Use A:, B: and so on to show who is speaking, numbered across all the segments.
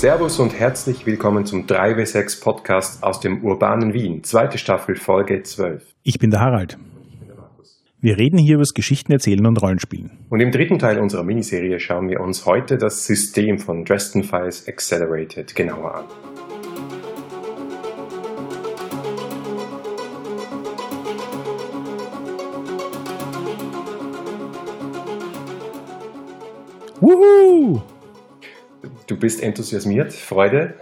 A: Servus und herzlich willkommen zum 3W6 Podcast aus dem urbanen Wien, zweite Staffel, Folge 12.
B: Ich bin der Harald. Wir reden hier über das Geschichten erzählen und Rollenspielen.
A: Und im dritten Teil unserer Miniserie schauen wir uns heute das System von Dresden Files Accelerated genauer an.
B: Wuhu!
A: Du bist enthusiasmiert, Freude?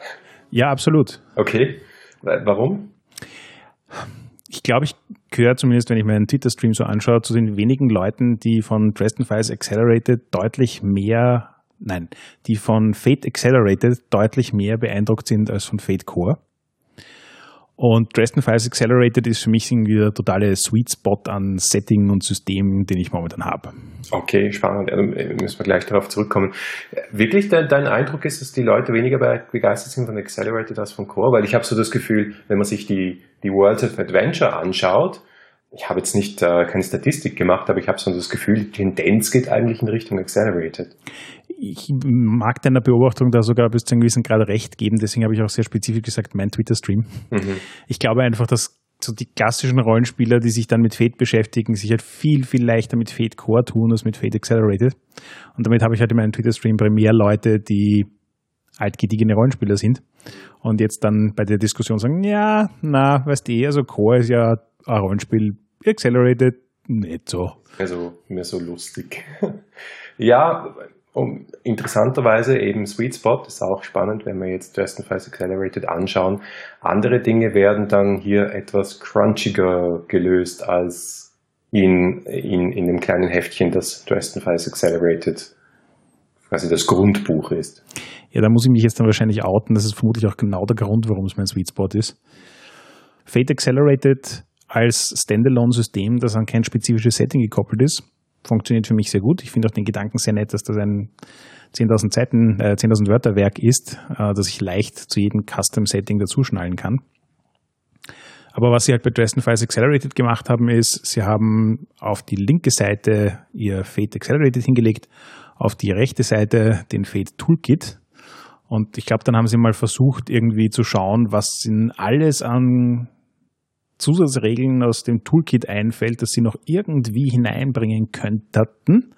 B: Ja, absolut.
A: Okay. Warum?
B: Ich glaube, ich gehöre zumindest, wenn ich meinen Twitter-Stream so anschaue, zu den wenigen Leuten, die von Dresden Files Accelerated deutlich mehr, nein, die von Fate Accelerated deutlich mehr beeindruckt sind als von Fate Core. Und Dresden Files Accelerated ist für mich irgendwie der totale Sweet Spot an Setting und System, den ich momentan habe.
A: Okay, spannend. Also müssen wir gleich darauf zurückkommen. Wirklich dein, dein, Eindruck ist, dass die Leute weniger begeistert sind von Accelerated als von Core? Weil ich habe so das Gefühl, wenn man sich die, die Worlds of Adventure anschaut, ich habe jetzt nicht äh, keine Statistik gemacht, aber ich habe so das Gefühl, die Tendenz geht eigentlich in Richtung Accelerated.
B: Ich mag deiner Beobachtung da sogar bis zu einem gewissen Grad recht geben, deswegen habe ich auch sehr spezifisch gesagt, mein Twitter-Stream. Mhm. Ich glaube einfach, dass so die klassischen Rollenspieler, die sich dann mit Fate beschäftigen, sich halt viel, viel leichter mit Fate Core tun als mit Fate Accelerated. Und damit habe ich halt in meinem Twitter-Stream primär Leute, die altgediegene Rollenspieler sind und jetzt dann bei der Diskussion sagen, ja, na, weißt du, eh, also Core ist ja ein Rollenspiel, Accelerated nicht so.
A: Also mehr so lustig. ja, um, interessanterweise eben Sweet Spot ist auch spannend, wenn wir jetzt Files Accelerated anschauen. Andere Dinge werden dann hier etwas crunchiger gelöst als in, in, in dem kleinen Heftchen, das Dresden Files Accelerated quasi das Grundbuch ist.
B: Ja, da muss ich mich jetzt dann wahrscheinlich outen. Das ist vermutlich auch genau der Grund, warum es mein Sweet Spot ist. Fate Accelerated als Standalone-System, das an kein spezifisches Setting gekoppelt ist, funktioniert für mich sehr gut. Ich finde auch den Gedanken sehr nett, dass das ein 10.000 Seiten, äh, 10.000 Wörter Werk ist, äh, das ich leicht zu jedem Custom-Setting dazuschnallen kann. Aber was sie halt bei Dresden Files Accelerated gemacht haben, ist, sie haben auf die linke Seite ihr Fate Accelerated hingelegt, auf die rechte Seite den Fate Toolkit. Und ich glaube, dann haben sie mal versucht, irgendwie zu schauen, was sind alles an Zusatzregeln aus dem Toolkit einfällt, dass sie noch irgendwie hineinbringen könnten,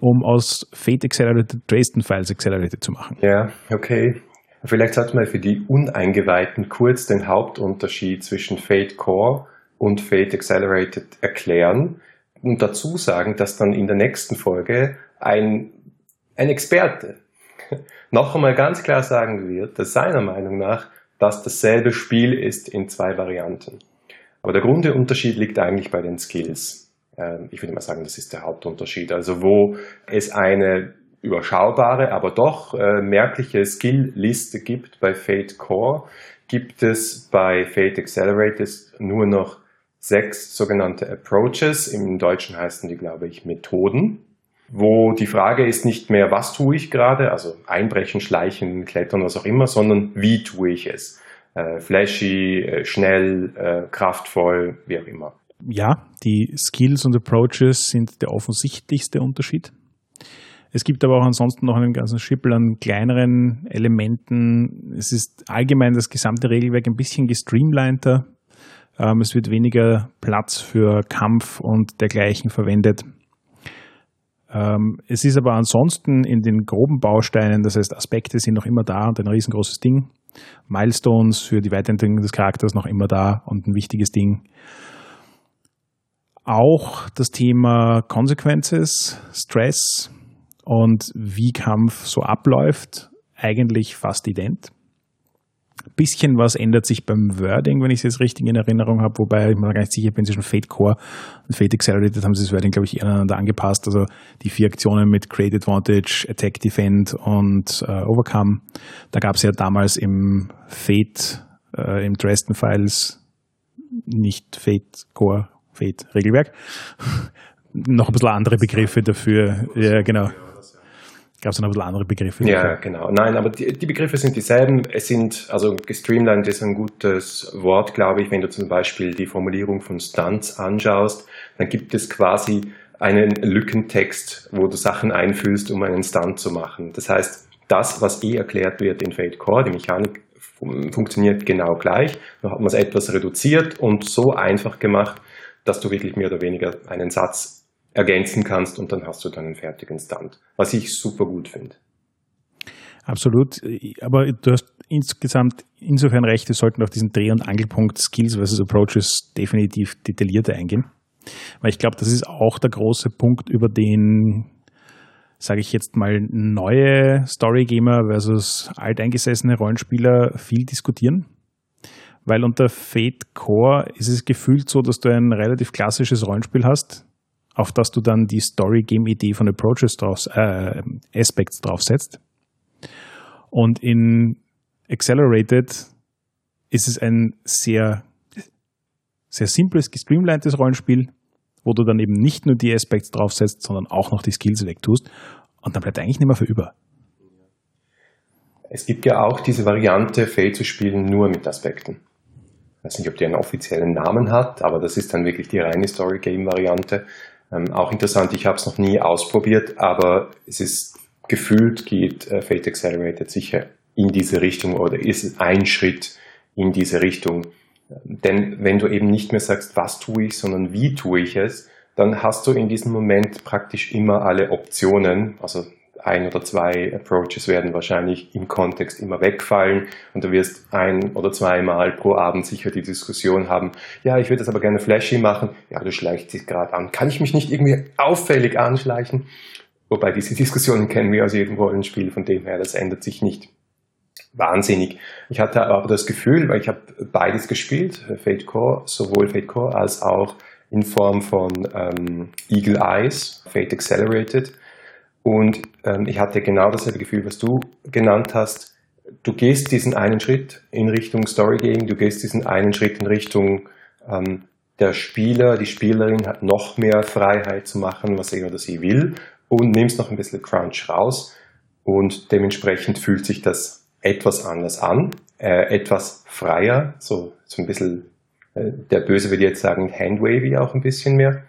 B: um aus Fate Accelerated Dresden Files Accelerated zu machen.
A: Ja, okay. Vielleicht sollten wir für die Uneingeweihten kurz den Hauptunterschied zwischen Fate Core und Fate Accelerated erklären und dazu sagen, dass dann in der nächsten Folge ein, ein Experte noch einmal ganz klar sagen wird, dass seiner Meinung nach das dasselbe Spiel ist in zwei Varianten. Aber der Grundunterschied liegt eigentlich bei den Skills. Ähm, ich würde mal sagen, das ist der Hauptunterschied. Also wo es eine überschaubare, aber doch äh, merkliche Skill-Liste gibt bei Fate Core, gibt es bei Fate Accelerated nur noch sechs sogenannte Approaches. Im Deutschen heißen die, glaube ich, Methoden, wo die Frage ist nicht mehr, was tue ich gerade, also einbrechen, schleichen, klettern, was auch immer, sondern wie tue ich es äh, flashy, äh, schnell, äh, kraftvoll, wie auch immer.
B: Ja, die Skills und Approaches sind der offensichtlichste Unterschied. Es gibt aber auch ansonsten noch einen ganzen Schippel an kleineren Elementen. Es ist allgemein das gesamte Regelwerk ein bisschen gestreamliner. Ähm, es wird weniger Platz für Kampf und dergleichen verwendet. Ähm, es ist aber ansonsten in den groben Bausteinen, das heißt Aspekte sind noch immer da und ein riesengroßes Ding. Milestones für die Weiterentwicklung des Charakters noch immer da und ein wichtiges Ding. Auch das Thema Consequences, Stress und wie Kampf so abläuft, eigentlich fast ident bisschen was ändert sich beim Wording, wenn ich es jetzt richtig in Erinnerung habe, wobei ich mir gar nicht sicher bin, zwischen Fate Core und Fate Accelerated haben sie das Wording, glaube ich, aneinander angepasst. Also die vier Aktionen mit Create Advantage, Attack, Defend und äh, Overcome. Da gab es ja damals im Fate, äh, im Dresden Files nicht Fate Core, Fate Regelwerk. Noch ein bisschen andere Begriffe dafür. Ja, genau. Gab es noch ein bisschen andere Begriffe?
A: Ja, genau. Nein, aber die, die, Begriffe sind dieselben. Es sind, also gestreamlined ist ein gutes Wort, glaube ich. Wenn du zum Beispiel die Formulierung von Stunts anschaust, dann gibt es quasi einen Lückentext, wo du Sachen einfühlst, um einen Stunt zu machen. Das heißt, das, was eh erklärt wird in Fate Core, die Mechanik funktioniert genau gleich. Dann hat man es etwas reduziert und so einfach gemacht, dass du wirklich mehr oder weniger einen Satz ergänzen kannst und dann hast du dann einen fertigen Stand, was ich super gut finde.
B: Absolut, aber du hast insgesamt insofern recht, wir sollten auf diesen Dreh- und Angelpunkt Skills versus Approaches definitiv detaillierter eingehen. Weil ich glaube, das ist auch der große Punkt, über den, sage ich jetzt mal, neue Storygamer versus alteingesessene Rollenspieler viel diskutieren. Weil unter Fate Core ist es gefühlt so, dass du ein relativ klassisches Rollenspiel hast, auf das du dann die Story-Game-Idee von Approaches drauf, äh, Aspects draufsetzt. Und in Accelerated ist es ein sehr, sehr simples, gestreamlinedes Rollenspiel, wo du dann eben nicht nur die Aspects draufsetzt, sondern auch noch die Skills wegtust. Und dann bleibt eigentlich nicht mehr für über.
A: Es gibt ja auch diese Variante, Fate zu spielen nur mit Aspekten. Ich weiß nicht, ob die einen offiziellen Namen hat, aber das ist dann wirklich die reine Story-Game-Variante. Ähm, auch interessant, ich habe es noch nie ausprobiert, aber es ist gefühlt geht äh, Fate Accelerated sicher in diese Richtung oder ist ein Schritt in diese Richtung. Denn wenn du eben nicht mehr sagst, was tue ich, sondern wie tue ich es, dann hast du in diesem Moment praktisch immer alle Optionen. Also ein oder zwei Approaches werden wahrscheinlich im Kontext immer wegfallen und du wirst ein oder zweimal pro Abend sicher die Diskussion haben, ja, ich würde das aber gerne flashy machen, ja, du schleichst dich gerade an, kann ich mich nicht irgendwie auffällig anschleichen? Wobei diese Diskussionen kennen wir aus jedem Rollenspiel, von dem her, das ändert sich nicht wahnsinnig. Ich hatte aber das Gefühl, weil ich habe beides gespielt, Fate Core, sowohl Fate Core als auch in Form von ähm, Eagle Eyes, Fate Accelerated. Und ähm, ich hatte genau dasselbe Gefühl, was du genannt hast. Du gehst diesen einen Schritt in Richtung Story Game, du gehst diesen einen Schritt in Richtung ähm, der Spieler, die Spielerin hat noch mehr Freiheit zu machen, was er oder sie will und nimmst noch ein bisschen Crunch raus und dementsprechend fühlt sich das etwas anders an, äh, etwas freier, so, so ein bisschen, äh, der Böse würde jetzt sagen, handwavy auch ein bisschen mehr.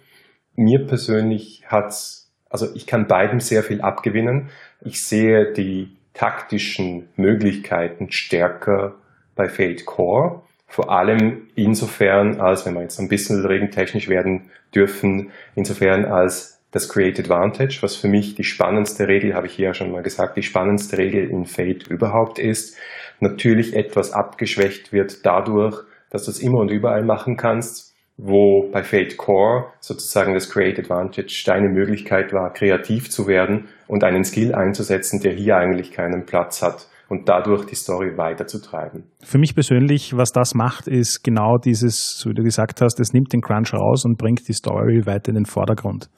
A: Mir persönlich hat's, also ich kann beiden sehr viel abgewinnen. Ich sehe die taktischen Möglichkeiten stärker bei Fate Core. Vor allem insofern, als wenn wir jetzt ein bisschen regentechnisch werden dürfen, insofern als das Create Advantage, was für mich die spannendste Regel, habe ich hier ja schon mal gesagt, die spannendste Regel in Fate überhaupt ist, natürlich etwas abgeschwächt wird dadurch, dass du es immer und überall machen kannst, wo bei Fate Core sozusagen das Create Advantage deine Möglichkeit war, kreativ zu werden und einen Skill einzusetzen, der hier eigentlich keinen Platz hat und dadurch die Story weiterzutreiben.
B: Für mich persönlich, was das macht, ist genau dieses, wie du gesagt hast, es nimmt den Crunch raus und bringt die Story weiter in den Vordergrund.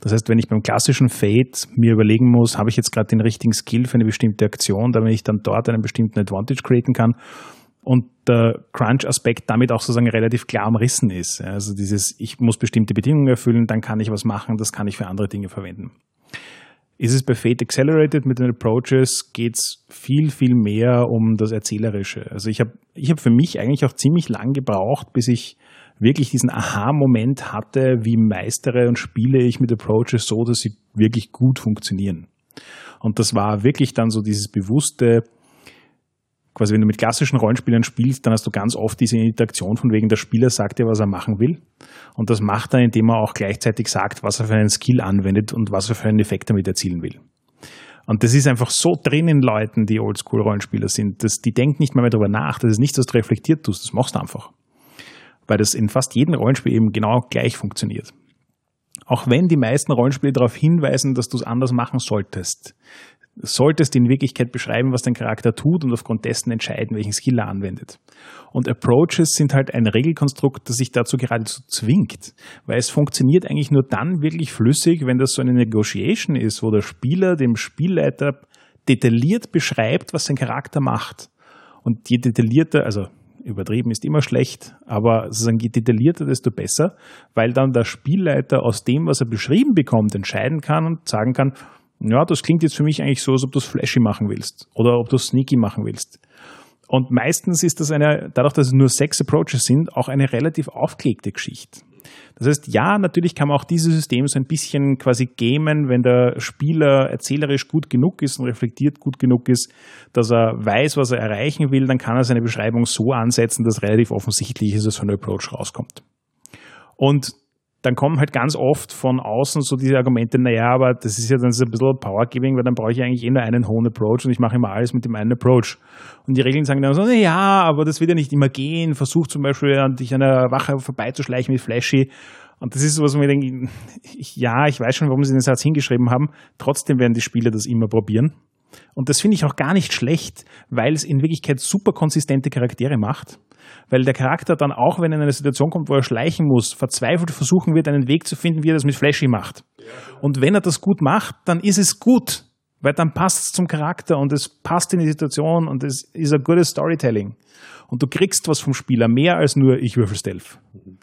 B: Das heißt, wenn ich beim klassischen Fate mir überlegen muss, habe ich jetzt gerade den richtigen Skill für eine bestimmte Aktion, damit ich dann dort einen bestimmten Advantage createn kann, und der Crunch-Aspekt damit auch sozusagen relativ klar umrissen ist. Also dieses, ich muss bestimmte Bedingungen erfüllen, dann kann ich was machen, das kann ich für andere Dinge verwenden. Ist es bei Fate Accelerated mit den Approaches, geht es viel, viel mehr um das Erzählerische. Also ich habe ich hab für mich eigentlich auch ziemlich lang gebraucht, bis ich wirklich diesen Aha-Moment hatte, wie meistere und spiele ich mit Approaches so, dass sie wirklich gut funktionieren. Und das war wirklich dann so dieses bewusste, quasi wenn du mit klassischen Rollenspielern spielst, dann hast du ganz oft diese Interaktion von wegen, der Spieler sagt dir, was er machen will. Und das macht er, indem er auch gleichzeitig sagt, was er für einen Skill anwendet und was er für einen Effekt damit erzielen will. Und das ist einfach so drin in Leuten, die Oldschool-Rollenspieler sind, dass die denken nicht mehr, mehr darüber nach. Das ist nichts, was du reflektiert tust, das machst du einfach. Weil das in fast jedem Rollenspiel eben genau gleich funktioniert. Auch wenn die meisten Rollenspiele darauf hinweisen, dass du es anders machen solltest solltest in Wirklichkeit beschreiben, was dein Charakter tut und aufgrund dessen entscheiden, welchen Skill er anwendet. Und Approaches sind halt ein Regelkonstrukt, das sich dazu geradezu zwingt, weil es funktioniert eigentlich nur dann wirklich flüssig, wenn das so eine Negotiation ist, wo der Spieler dem Spielleiter detailliert beschreibt, was sein Charakter macht. Und je detaillierter, also übertrieben ist immer schlecht, aber sozusagen je detaillierter, desto besser, weil dann der Spielleiter aus dem, was er beschrieben bekommt, entscheiden kann und sagen kann, ja, das klingt jetzt für mich eigentlich so, als ob du es flashy machen willst oder ob du es sneaky machen willst. Und meistens ist das eine, dadurch, dass es nur sechs Approaches sind, auch eine relativ aufgelegte Geschichte. Das heißt, ja, natürlich kann man auch dieses System so ein bisschen quasi gamen, wenn der Spieler erzählerisch gut genug ist und reflektiert gut genug ist, dass er weiß, was er erreichen will, dann kann er seine Beschreibung so ansetzen, dass relativ offensichtlich ist, dass so ein Approach rauskommt. Und dann kommen halt ganz oft von außen so diese Argumente, naja, aber das ist ja dann so ein bisschen Powergiving, weil dann brauche ich eigentlich eh nur einen hohen Approach und ich mache immer alles mit dem einen Approach. Und die Regeln sagen dann so, naja, aber das wird ja nicht immer gehen. Versuch zum Beispiel an dich an der Wache vorbeizuschleichen mit Flashy. Und das ist sowas, wo ich denke, ja, ich weiß schon, warum sie den Satz hingeschrieben haben. Trotzdem werden die Spieler das immer probieren. Und das finde ich auch gar nicht schlecht, weil es in Wirklichkeit super konsistente Charaktere macht weil der Charakter dann auch, wenn er in eine Situation kommt, wo er schleichen muss, verzweifelt versuchen wird, einen Weg zu finden, wie er das mit Flashy macht. Und wenn er das gut macht, dann ist es gut, weil dann passt es zum Charakter und es passt in die Situation und es ist ein gutes Storytelling. Und du kriegst was vom Spieler, mehr als nur ich würfel Stealth.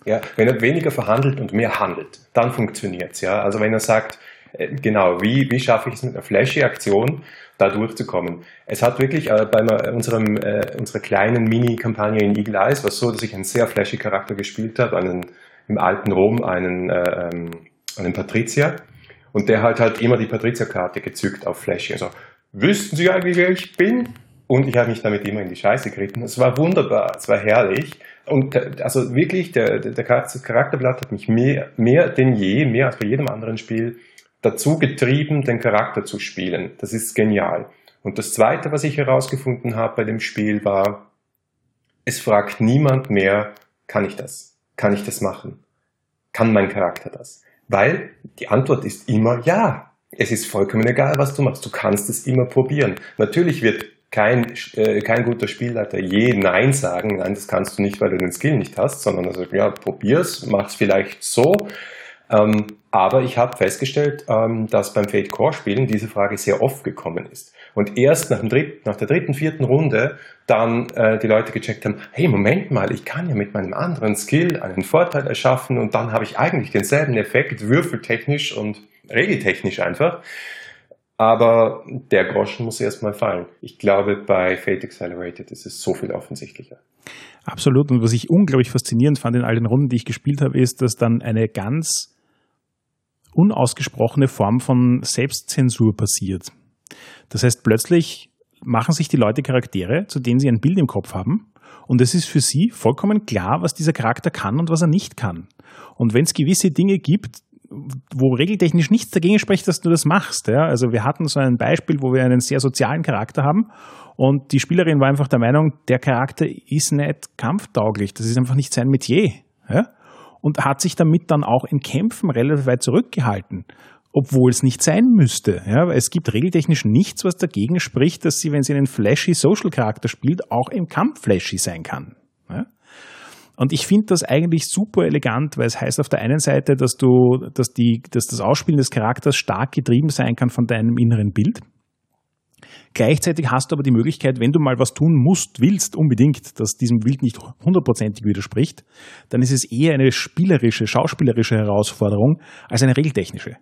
A: Ja, wenn er weniger verhandelt und mehr handelt, dann funktioniert's ja. Also wenn er sagt, äh, genau, wie, wie schaffe ich es mit einer flashy Aktion, da durchzukommen. Es hat wirklich äh, bei unserem, äh, unserer kleinen Mini-Kampagne in Eagle Eyes war es so, dass ich einen sehr flashy Charakter gespielt habe, einen, im alten Rom einen, äh, ähm, einen Patrizier. Und der hat halt immer die Patrizierkarte gezückt auf flashy. Also, wüssten Sie eigentlich, wer ich bin? Und ich habe mich damit immer in die Scheiße geritten. Es war wunderbar, es war herrlich. Und also wirklich, der, der Charakterblatt hat mich mehr, mehr denn je, mehr als bei jedem anderen Spiel, dazu getrieben, den Charakter zu spielen. Das ist genial. Und das Zweite, was ich herausgefunden habe bei dem Spiel, war, es fragt niemand mehr, kann ich das? Kann ich das machen? Kann mein Charakter das? Weil die Antwort ist immer ja. Es ist vollkommen egal, was du machst. Du kannst es immer probieren. Natürlich wird kein, äh, kein guter Spielleiter je Nein sagen. Nein, das kannst du nicht, weil du den Skill nicht hast, sondern also, ja, probier's, mach's vielleicht so. Ähm, aber ich habe festgestellt, ähm, dass beim Fate Core Spielen diese Frage sehr oft gekommen ist. Und erst nach, dritten, nach der dritten, vierten Runde dann äh, die Leute gecheckt haben, hey, Moment mal, ich kann ja mit meinem anderen Skill einen Vorteil erschaffen und dann habe ich eigentlich denselben Effekt, würfeltechnisch und regeltechnisch einfach. Aber der Groschen muss erstmal fallen. Ich glaube, bei Fate Accelerated ist es so viel offensichtlicher.
B: Absolut. Und was ich unglaublich faszinierend fand in all den Runden, die ich gespielt habe, ist, dass dann eine ganz unausgesprochene Form von Selbstzensur passiert. Das heißt, plötzlich machen sich die Leute Charaktere, zu denen sie ein Bild im Kopf haben. Und es ist für sie vollkommen klar, was dieser Charakter kann und was er nicht kann. Und wenn es gewisse Dinge gibt, wo regeltechnisch nichts dagegen spricht, dass du das machst. Ja? Also wir hatten so ein Beispiel, wo wir einen sehr sozialen Charakter haben und die Spielerin war einfach der Meinung, der Charakter ist nicht kampftauglich, das ist einfach nicht sein Metier. Ja? Und hat sich damit dann auch in Kämpfen relativ weit zurückgehalten, obwohl es nicht sein müsste. Ja, es gibt regeltechnisch nichts, was dagegen spricht, dass sie, wenn sie einen flashy Social Charakter spielt, auch im Kampf flashy sein kann. Ja? Und ich finde das eigentlich super elegant, weil es heißt auf der einen Seite, dass du, dass die, dass das Ausspielen des Charakters stark getrieben sein kann von deinem inneren Bild. Gleichzeitig hast du aber die Möglichkeit, wenn du mal was tun musst, willst, unbedingt, dass diesem Bild nicht hundertprozentig widerspricht, dann ist es eher eine spielerische, schauspielerische Herausforderung als eine regeltechnische.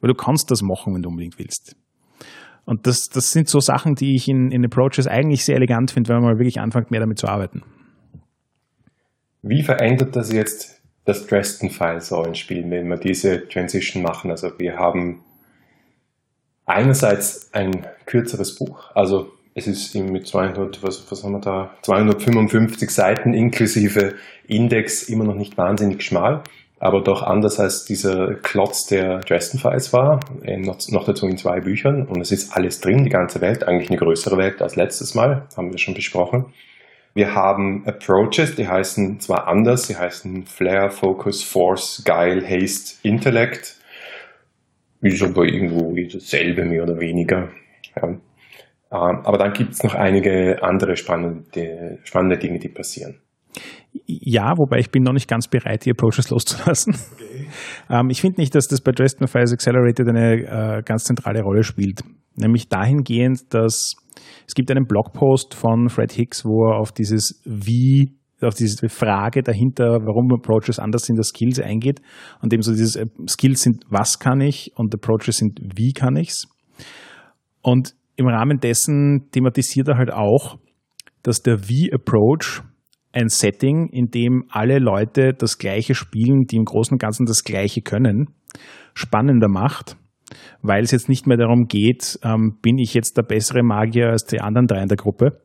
B: Weil du kannst das machen, wenn du unbedingt willst. Und das, das sind so Sachen, die ich in, in Approaches eigentlich sehr elegant finde, wenn man mal wirklich anfängt, mehr damit zu arbeiten.
A: Wie verändert das jetzt das Dresden-File-Rollenspiel, wenn wir diese Transition machen? Also wir haben einerseits ein kürzeres Buch, also es ist mit 200, was, was haben wir da, 255 Seiten inklusive Index immer noch nicht wahnsinnig schmal, aber doch anders als dieser Klotz der Dresden Files war, noch, dazu in zwei Büchern. Und es ist alles drin, die ganze Welt, eigentlich eine größere Welt als letztes Mal, haben wir schon besprochen. Wir haben Approaches, die heißen zwar anders, sie heißen Flair, Focus, Force, Guile, Haste, Intellect ist aber irgendwo dasselbe mehr oder weniger. Ja. Ähm, aber dann gibt es noch einige andere spannende, spannende Dinge, die passieren.
B: Ja, wobei ich bin noch nicht ganz bereit, die Approaches loszulassen. Okay. Ähm, ich finde nicht, dass das bei Dresden Files Accelerated eine äh, ganz zentrale Rolle spielt. Nämlich dahingehend, dass es gibt einen Blogpost von Fred Hicks, wo er auf dieses Wie auf diese Frage dahinter, warum Approaches anders sind als Skills eingeht. Und eben so dieses äh, Skills sind, was kann ich und Approaches sind, wie kann ich's. Und im Rahmen dessen thematisiert er halt auch, dass der Wie-Approach ein Setting, in dem alle Leute das Gleiche spielen, die im Großen und Ganzen das Gleiche können, spannender macht, weil es jetzt nicht mehr darum geht, ähm, bin ich jetzt der bessere Magier als die anderen drei in der Gruppe,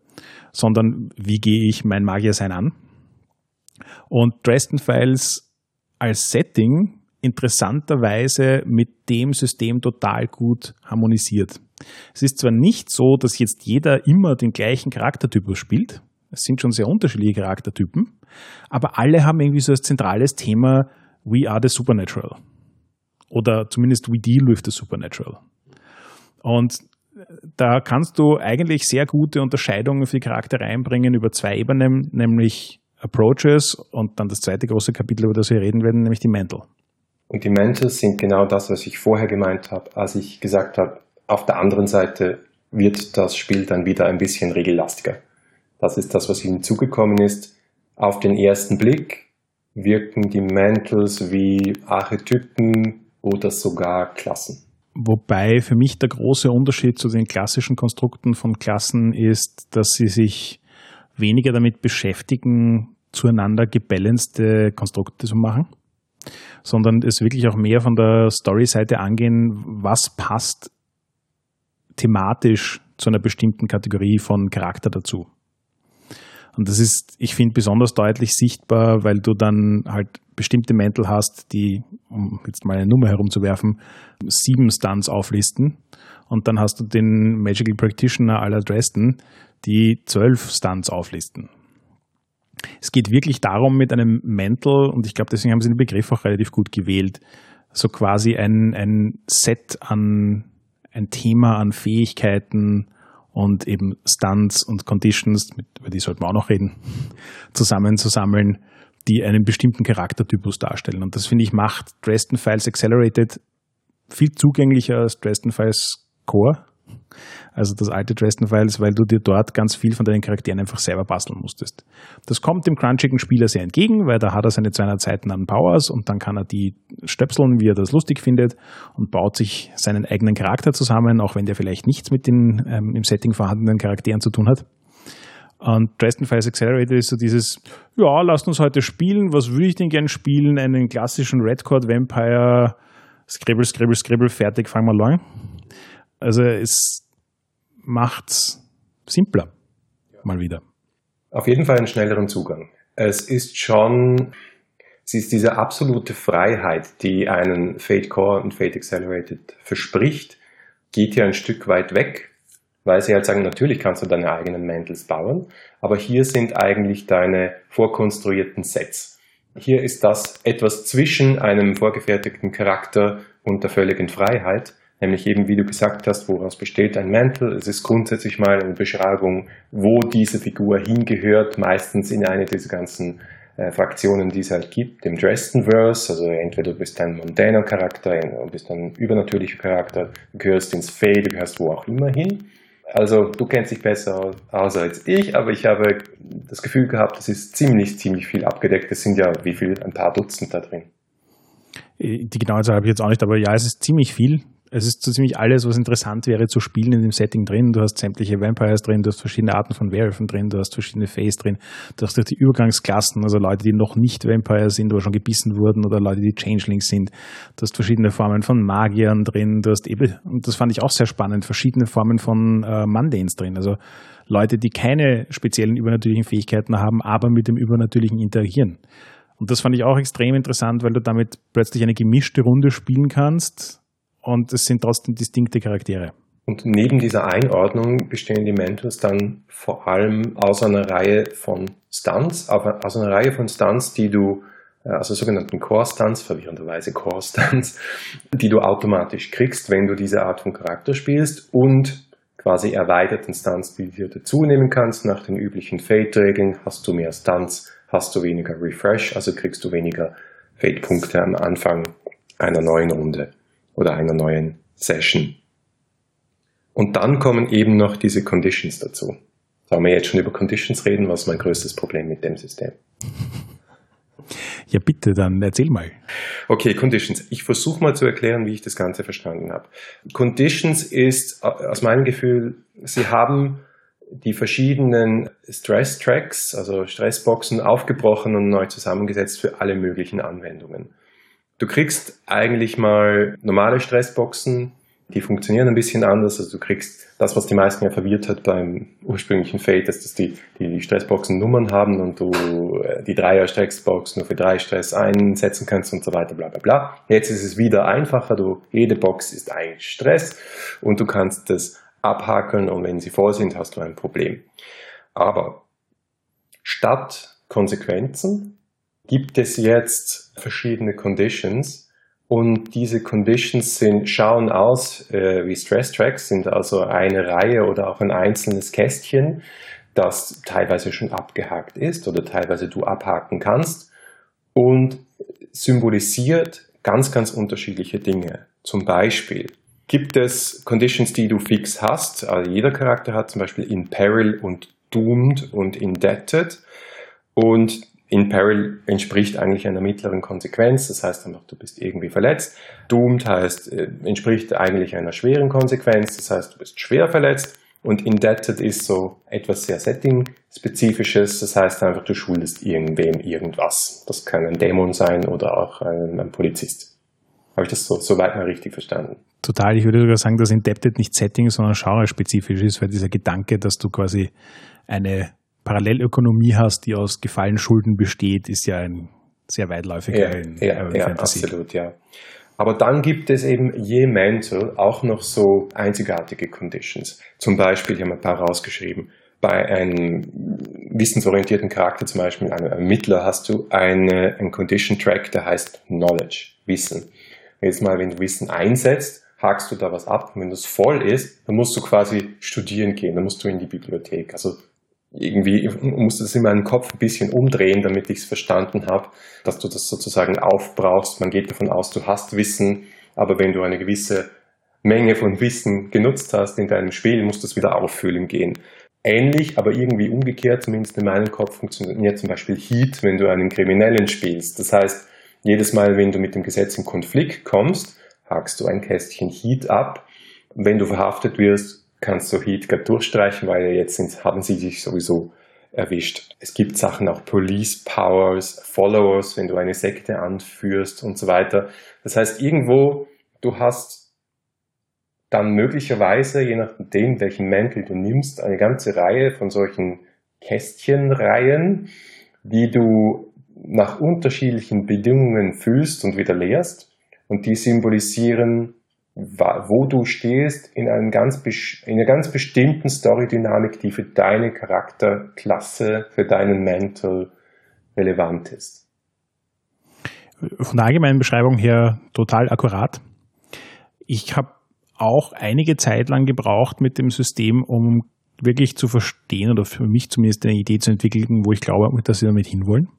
B: sondern wie gehe ich mein Magiersein an. Und Dresden Files als Setting interessanterweise mit dem System total gut harmonisiert. Es ist zwar nicht so, dass jetzt jeder immer den gleichen Charaktertypus spielt, es sind schon sehr unterschiedliche Charaktertypen, aber alle haben irgendwie so als zentrales Thema We are the Supernatural. Oder zumindest We deal with the Supernatural. Und da kannst du eigentlich sehr gute Unterscheidungen für die Charaktere einbringen über zwei Ebenen, nämlich Approaches und dann das zweite große Kapitel, über das wir reden werden, nämlich die Mental.
A: Und die Mentals sind genau das, was ich vorher gemeint habe, als ich gesagt habe, auf der anderen Seite wird das Spiel dann wieder ein bisschen regellastiger. Das ist das, was hinzugekommen ist. Auf den ersten Blick wirken die Mantles wie Archetypen oder sogar Klassen.
B: Wobei für mich der große Unterschied zu den klassischen Konstrukten von Klassen ist, dass sie sich weniger damit beschäftigen, zueinander gebalancete Konstrukte zu machen, sondern es wirklich auch mehr von der Story-Seite angehen, was passt thematisch zu einer bestimmten Kategorie von Charakter dazu. Und das ist, ich finde, besonders deutlich sichtbar, weil du dann halt bestimmte Mäntel hast, die, um jetzt mal eine Nummer herumzuwerfen, sieben Stunts auflisten. Und dann hast du den Magical Practitioner aller Dresden, die zwölf Stunts auflisten. Es geht wirklich darum, mit einem Mantel, und ich glaube, deswegen haben sie den Begriff auch relativ gut gewählt, so quasi ein, ein Set an, ein Thema an Fähigkeiten, und eben Stunts und Conditions, über die sollten wir auch noch reden, zusammenzusammeln, die einen bestimmten Charaktertypus darstellen. Und das finde ich macht Dresden Files Accelerated viel zugänglicher als Dresden Files Core also das alte Dresden Files, weil du dir dort ganz viel von deinen Charakteren einfach selber basteln musstest. Das kommt dem crunchigen Spieler sehr entgegen, weil da hat er seine 200 Seiten an Powers und dann kann er die stöpseln, wie er das lustig findet und baut sich seinen eigenen Charakter zusammen, auch wenn der vielleicht nichts mit den ähm, im Setting vorhandenen Charakteren zu tun hat. Und Dresden Files Accelerated ist so dieses, ja, lasst uns heute spielen, was würde ich denn gern spielen? Einen klassischen Red Court Vampire, Scribble, Scribble, Scribble, fertig, fangen wir lang. Also es macht's simpler. Mal wieder.
A: Auf jeden Fall einen schnelleren Zugang. Es ist schon, es ist diese absolute Freiheit, die einen Fate Core und Fate Accelerated verspricht, geht hier ein Stück weit weg, weil sie halt sagen, natürlich kannst du deine eigenen Mantles bauen, aber hier sind eigentlich deine vorkonstruierten Sets. Hier ist das etwas zwischen einem vorgefertigten Charakter und der völligen Freiheit, nämlich eben, wie du gesagt hast, woraus besteht ein Mantel. Es ist grundsätzlich mal eine Beschreibung, wo diese Figur hingehört, meistens in eine dieser ganzen äh, Fraktionen, die es halt gibt, dem Dresdenverse, also entweder du bist ein mondäner Charakter, du bist ein übernatürlicher Charakter, du gehörst ins Fey, du gehörst wo auch immer hin. Also du kennst dich besser aus als ich, aber ich habe das Gefühl gehabt, es ist ziemlich, ziemlich viel abgedeckt. Es sind ja wie viel? Ein paar Dutzend da drin.
B: Die genaue Zahl habe ich jetzt auch nicht, aber ja, es ist ziemlich viel es ist so ziemlich alles, was interessant wäre zu spielen in dem Setting drin. Du hast sämtliche Vampires drin, du hast verschiedene Arten von Werwölfen drin, du hast verschiedene Fays drin, du hast die Übergangsklassen, also Leute, die noch nicht Vampire sind, aber schon gebissen wurden oder Leute, die Changelings sind. Du hast verschiedene Formen von Magiern drin, du hast eben, und das fand ich auch sehr spannend, verschiedene Formen von äh, Mundanes drin. Also Leute, die keine speziellen übernatürlichen Fähigkeiten haben, aber mit dem Übernatürlichen interagieren. Und das fand ich auch extrem interessant, weil du damit plötzlich eine gemischte Runde spielen kannst und es sind trotzdem distinkte Charaktere.
A: Und neben dieser Einordnung bestehen die Mentors dann vor allem aus einer Reihe von Stunts, aus einer Reihe von Stunts, die du, also sogenannten Core-Stunts, verwirrenderweise Core-Stunts, die du automatisch kriegst, wenn du diese Art von Charakter spielst und quasi erweiterten Stunts, die du dazu nehmen kannst. Nach den üblichen Fate-Regeln hast du mehr Stunts, hast du weniger Refresh, also kriegst du weniger Fate-Punkte am Anfang einer neuen Runde oder einer neuen Session. Und dann kommen eben noch diese Conditions dazu. Sollen wir jetzt schon über Conditions reden? Was ist mein größtes Problem mit dem System?
B: Ja, bitte, dann erzähl mal.
A: Okay, Conditions. Ich versuche mal zu erklären, wie ich das Ganze verstanden habe. Conditions ist aus meinem Gefühl, sie haben die verschiedenen Stress-Tracks, also Stressboxen, aufgebrochen und neu zusammengesetzt für alle möglichen Anwendungen. Du kriegst eigentlich mal normale Stressboxen, die funktionieren ein bisschen anders. Also du kriegst das, was die meisten ja verwirrt hat beim ursprünglichen Fate, ist, dass die, die Stressboxen Nummern haben und du äh, die Dreier-Stressbox nur für drei Stress einsetzen kannst und so weiter, bla bla bla. Jetzt ist es wieder einfacher. Du, jede Box ist eigentlich Stress und du kannst das abhakeln und wenn sie voll sind, hast du ein Problem. Aber statt Konsequenzen gibt es jetzt verschiedene Conditions und diese Conditions sind, schauen aus äh, wie Stress Tracks, sind also eine Reihe oder auch ein einzelnes Kästchen, das teilweise schon abgehakt ist oder teilweise du abhaken kannst und symbolisiert ganz, ganz unterschiedliche Dinge. Zum Beispiel gibt es Conditions, die du fix hast. Also jeder Charakter hat zum Beispiel in Peril und Doomed und Indebted. Und in Peril entspricht eigentlich einer mittleren Konsequenz. Das heißt einfach, du bist irgendwie verletzt. Doomed heißt, äh, entspricht eigentlich einer schweren Konsequenz. Das heißt, du bist schwer verletzt. Und Indebted ist so etwas sehr Setting-spezifisches. Das heißt einfach, du schuldest irgendwem irgendwas. Das kann ein Dämon sein oder auch ein, ein Polizist. Habe ich das so, so weit mal richtig verstanden?
B: Total. Ich würde sogar sagen, dass Indebted nicht Setting, sondern genre-spezifisch ist, weil dieser Gedanke, dass du quasi eine Parallelökonomie hast, die aus gefallenen Schulden besteht, ist ja ein sehr weitläufiger
A: ja, ja, ja, absolut, ja. Aber dann gibt es eben je Mental auch noch so einzigartige Conditions. Zum Beispiel, ich habe ein paar rausgeschrieben, bei einem wissensorientierten Charakter, zum Beispiel einem Ermittler, hast du eine, einen Condition Track, der heißt Knowledge, Wissen. Jetzt mal, wenn du Wissen einsetzt, hakst du da was ab. Und wenn das voll ist, dann musst du quasi studieren gehen, dann musst du in die Bibliothek. Also irgendwie musst du das in meinem Kopf ein bisschen umdrehen, damit ich es verstanden habe, dass du das sozusagen aufbrauchst. Man geht davon aus, du hast Wissen, aber wenn du eine gewisse Menge von Wissen genutzt hast in deinem Spiel, musst du es wieder auffüllen gehen. Ähnlich, aber irgendwie umgekehrt, zumindest in meinem Kopf funktioniert zum Beispiel Heat, wenn du einen Kriminellen spielst. Das heißt, jedes Mal, wenn du mit dem Gesetz in Konflikt kommst, hakst du ein Kästchen Heat ab. Wenn du verhaftet wirst, kannst du Heat durchstreichen, weil jetzt sind, haben sie dich sowieso erwischt. Es gibt Sachen auch Police Powers, Followers, wenn du eine Sekte anführst und so weiter. Das heißt, irgendwo, du hast dann möglicherweise, je nachdem, welchen Mantel du nimmst, eine ganze Reihe von solchen Kästchenreihen, die du nach unterschiedlichen Bedingungen fühlst und wieder leerst. Und die symbolisieren, wo du stehst in, einem ganz, in einer ganz bestimmten Story-Dynamik, die für deine Charakterklasse, für deinen Mental relevant ist.
B: Von der allgemeinen Beschreibung her total akkurat. Ich habe auch einige Zeit lang gebraucht mit dem System, um wirklich zu verstehen oder für mich zumindest eine Idee zu entwickeln, wo ich glaube, dass sie damit hinwollen.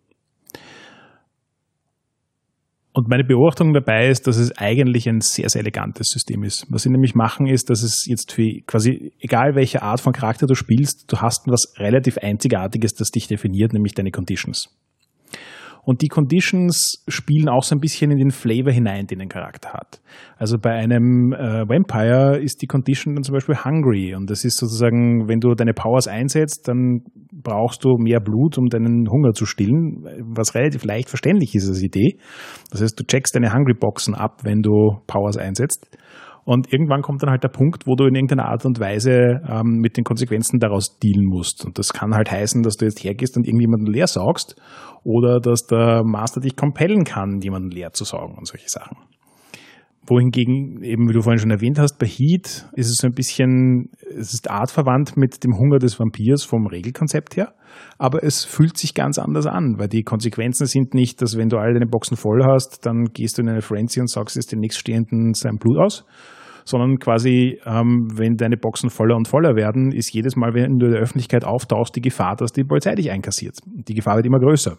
B: Und meine Beobachtung dabei ist, dass es eigentlich ein sehr, sehr elegantes System ist. Was sie nämlich machen, ist, dass es jetzt für quasi, egal welche Art von Charakter du spielst, du hast was relativ Einzigartiges, das dich definiert, nämlich deine Conditions. Und die Conditions spielen auch so ein bisschen in den Flavor hinein, den ein Charakter hat. Also bei einem äh, Vampire ist die Condition dann zum Beispiel hungry. Und das ist sozusagen, wenn du deine Powers einsetzt, dann brauchst du mehr Blut, um deinen Hunger zu stillen, was relativ leicht verständlich ist als Idee. Das heißt, du checkst deine Hungry Boxen ab, wenn du Powers einsetzt. Und irgendwann kommt dann halt der Punkt, wo du in irgendeiner Art und Weise ähm, mit den Konsequenzen daraus dealen musst. Und das kann halt heißen, dass du jetzt hergehst und irgendjemanden leer saugst oder dass der Master dich compellen kann, jemanden leer zu saugen und solche Sachen. Wohingegen, eben wie du vorhin schon erwähnt hast, bei Heat ist es so ein bisschen, es ist artverwandt mit dem Hunger des Vampirs vom Regelkonzept her, aber es fühlt sich ganz anders an, weil die Konsequenzen sind nicht, dass wenn du alle deine Boxen voll hast, dann gehst du in eine Frenzy und sagst es den nächststehenden sein Blut aus, sondern quasi, ähm, wenn deine Boxen voller und voller werden, ist jedes Mal, wenn du in der Öffentlichkeit auftauchst, die Gefahr, dass die Polizei dich einkassiert. Die Gefahr wird immer größer.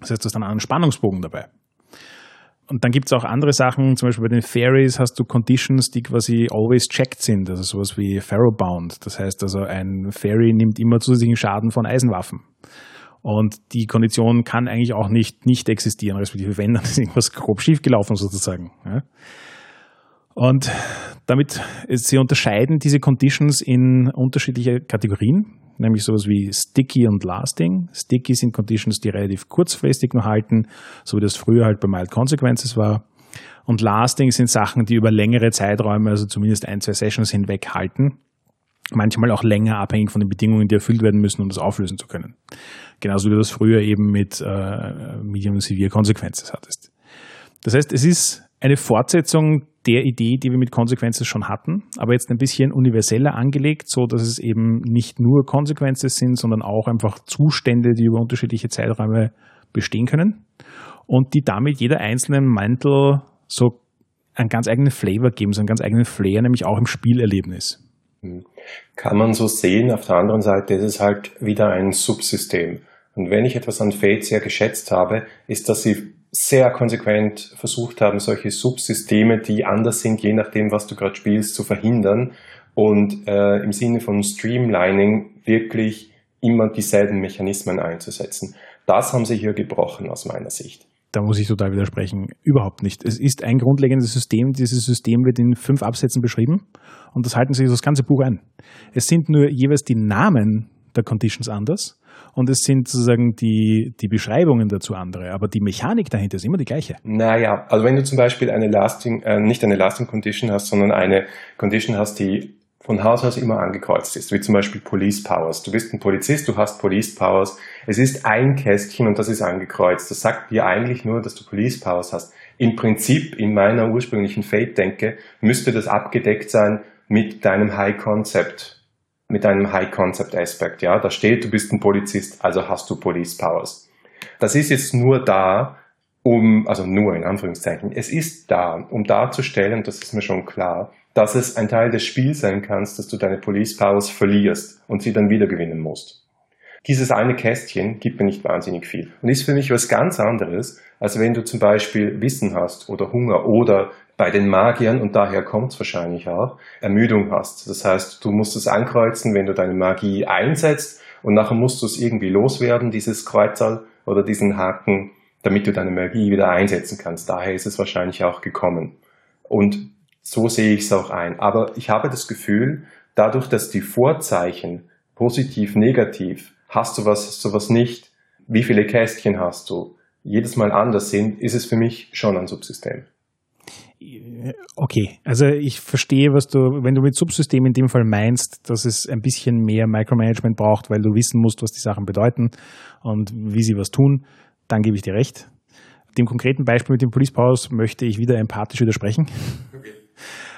B: Das heißt, du hast dann einen Spannungsbogen dabei. Und dann gibt es auch andere Sachen, zum Beispiel bei den Fairies hast du Conditions, die quasi always checked sind, also sowas wie Pharaohbound. Das heißt also, ein Fairy nimmt immer zusätzlichen Schaden von Eisenwaffen. Und die Kondition kann eigentlich auch nicht nicht existieren, respektive wenn, dann ist irgendwas grob schiefgelaufen sozusagen. Und Damit sie unterscheiden diese Conditions in unterschiedliche Kategorien, nämlich sowas wie Sticky und Lasting. Sticky sind Conditions, die relativ kurzfristig nur halten, so wie das früher halt bei Mild Consequences war. Und Lasting sind Sachen, die über längere Zeiträume, also zumindest ein, zwei Sessions hinweg halten. Manchmal auch länger abhängig von den Bedingungen, die erfüllt werden müssen, um das auflösen zu können. Genauso wie du das früher eben mit äh, Medium Severe Consequences hattest. Das heißt, es ist eine Fortsetzung der Idee, die wir mit Consequences schon hatten, aber jetzt ein bisschen universeller angelegt, so dass es eben nicht nur Consequences sind, sondern auch einfach Zustände, die über unterschiedliche Zeiträume bestehen können und die damit jeder einzelnen Mantel so einen ganz eigenen Flavor geben, so einen ganz eigenen Flair, nämlich auch im Spielerlebnis.
A: Hm. Kann man so sehen. Auf der anderen Seite ist es halt wieder ein Subsystem. Und wenn ich etwas an Fate sehr geschätzt habe, ist, dass sie sehr konsequent versucht haben, solche Subsysteme, die anders sind, je nachdem, was du gerade spielst, zu verhindern und äh, im Sinne von Streamlining wirklich immer dieselben Mechanismen einzusetzen. Das haben sie hier gebrochen aus meiner Sicht.
B: Da muss ich total widersprechen. Überhaupt nicht. Es ist ein grundlegendes System. Dieses System wird in fünf Absätzen beschrieben und das halten sich das ganze Buch ein. Es sind nur jeweils die Namen der Conditions anders und es sind sozusagen die, die Beschreibungen dazu andere, aber die Mechanik dahinter ist immer die gleiche.
A: Naja, also wenn du zum Beispiel eine Lasting, äh, nicht eine Lasting Condition hast, sondern eine Condition hast, die von Haus aus immer angekreuzt ist, wie zum Beispiel Police Powers. Du bist ein Polizist, du hast Police Powers. Es ist ein Kästchen und das ist angekreuzt. Das sagt dir eigentlich nur, dass du Police Powers hast. Im Prinzip, in meiner ursprünglichen Fate-Denke, müsste das abgedeckt sein mit deinem High Concept mit einem High Concept Aspect. Ja, da steht, du bist ein Polizist, also hast du Police Powers. Das ist jetzt nur da, um, also nur in Anführungszeichen, es ist da, um darzustellen, das ist mir schon klar, dass es ein Teil des Spiels sein kann, dass du deine Police Powers verlierst und sie dann wieder gewinnen musst. Dieses eine Kästchen gibt mir nicht wahnsinnig viel und ist für mich was ganz anderes, als wenn du zum Beispiel Wissen hast oder Hunger oder bei den Magiern, und daher kommt es wahrscheinlich auch, Ermüdung hast. Das heißt, du musst es ankreuzen, wenn du deine Magie einsetzt und nachher musst du es irgendwie loswerden, dieses Kreuzerl oder diesen Haken, damit du deine Magie wieder einsetzen kannst. Daher ist es wahrscheinlich auch gekommen. Und so sehe ich es auch ein. Aber ich habe das Gefühl, dadurch, dass die Vorzeichen positiv, negativ, hast du was, hast du was nicht, wie viele Kästchen hast du, jedes Mal anders sind, ist es für mich schon ein Subsystem.
B: Okay, also ich verstehe, was du, wenn du mit Subsystem in dem Fall meinst, dass es ein bisschen mehr Micromanagement braucht, weil du wissen musst, was die Sachen bedeuten und wie sie was tun, dann gebe ich dir recht. Dem konkreten Beispiel mit dem Police Powers möchte ich wieder empathisch widersprechen. Okay.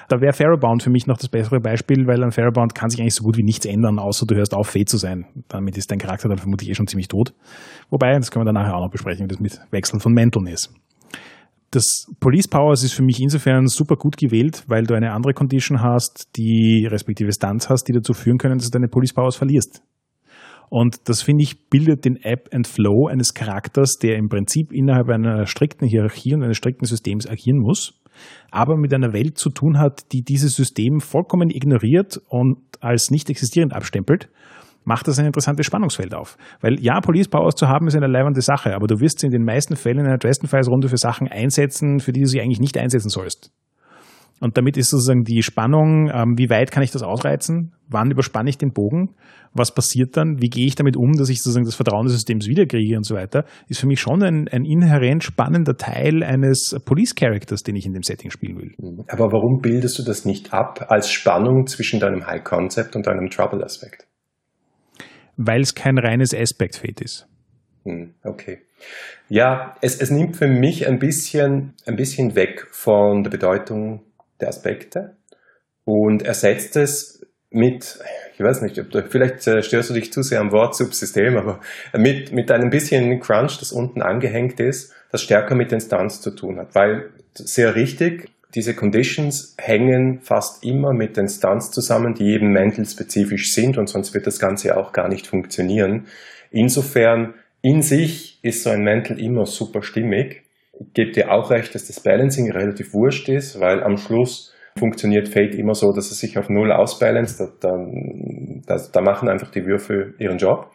B: Da wäre Pharaohbound für mich noch das bessere Beispiel, weil an Pharaohbound kann sich eigentlich so gut wie nichts ändern, außer du hörst auf, Fee zu sein. Damit ist dein Charakter dann vermutlich eh schon ziemlich tot. Wobei, das können wir dann nachher auch noch besprechen, wie das mit Wechseln von Mänteln ist. Das Police Powers ist für mich insofern super gut gewählt, weil du eine andere Condition hast, die respektive Stunts hast, die dazu führen können, dass du deine Police Powers verlierst. Und das finde ich bildet den App and Flow eines Charakters, der im Prinzip innerhalb einer strikten Hierarchie und eines strikten Systems agieren muss, aber mit einer Welt zu tun hat, die dieses System vollkommen ignoriert und als nicht existierend abstempelt macht das ein interessantes Spannungsfeld auf. Weil ja, Police Powers zu haben ist eine leibende Sache, aber du wirst sie in den meisten Fällen in einer Dresden Files Runde für Sachen einsetzen, für die du sie eigentlich nicht einsetzen sollst. Und damit ist sozusagen die Spannung, ähm, wie weit kann ich das ausreizen? Wann überspanne ich den Bogen? Was passiert dann? Wie gehe ich damit um, dass ich sozusagen das Vertrauen des Systems wiederkriege und so weiter? Ist für mich schon ein, ein inhärent spannender Teil eines Police Characters, den ich in dem Setting spielen will.
A: Aber warum bildest du das nicht ab als Spannung zwischen deinem High Concept und deinem Trouble Aspekt?
B: Weil es kein reines Aspect-Fade ist.
A: Hm, okay. Ja, es, es nimmt für mich ein bisschen, ein bisschen weg von der Bedeutung der Aspekte und ersetzt es mit, ich weiß nicht, ob du, vielleicht äh, störst du dich zu sehr am Wort Subsystem, aber mit, mit einem bisschen Crunch, das unten angehängt ist, das stärker mit den Stunts zu tun hat. Weil, sehr richtig, diese Conditions hängen fast immer mit den Stunts zusammen, die eben mental-spezifisch sind und sonst wird das Ganze auch gar nicht funktionieren. Insofern, in sich ist so ein Mental immer super stimmig. Ich gebe dir auch recht, dass das Balancing relativ wurscht ist, weil am Schluss funktioniert Fate immer so, dass es sich auf Null ausbalanced. Da, da, da machen einfach die Würfel ihren Job.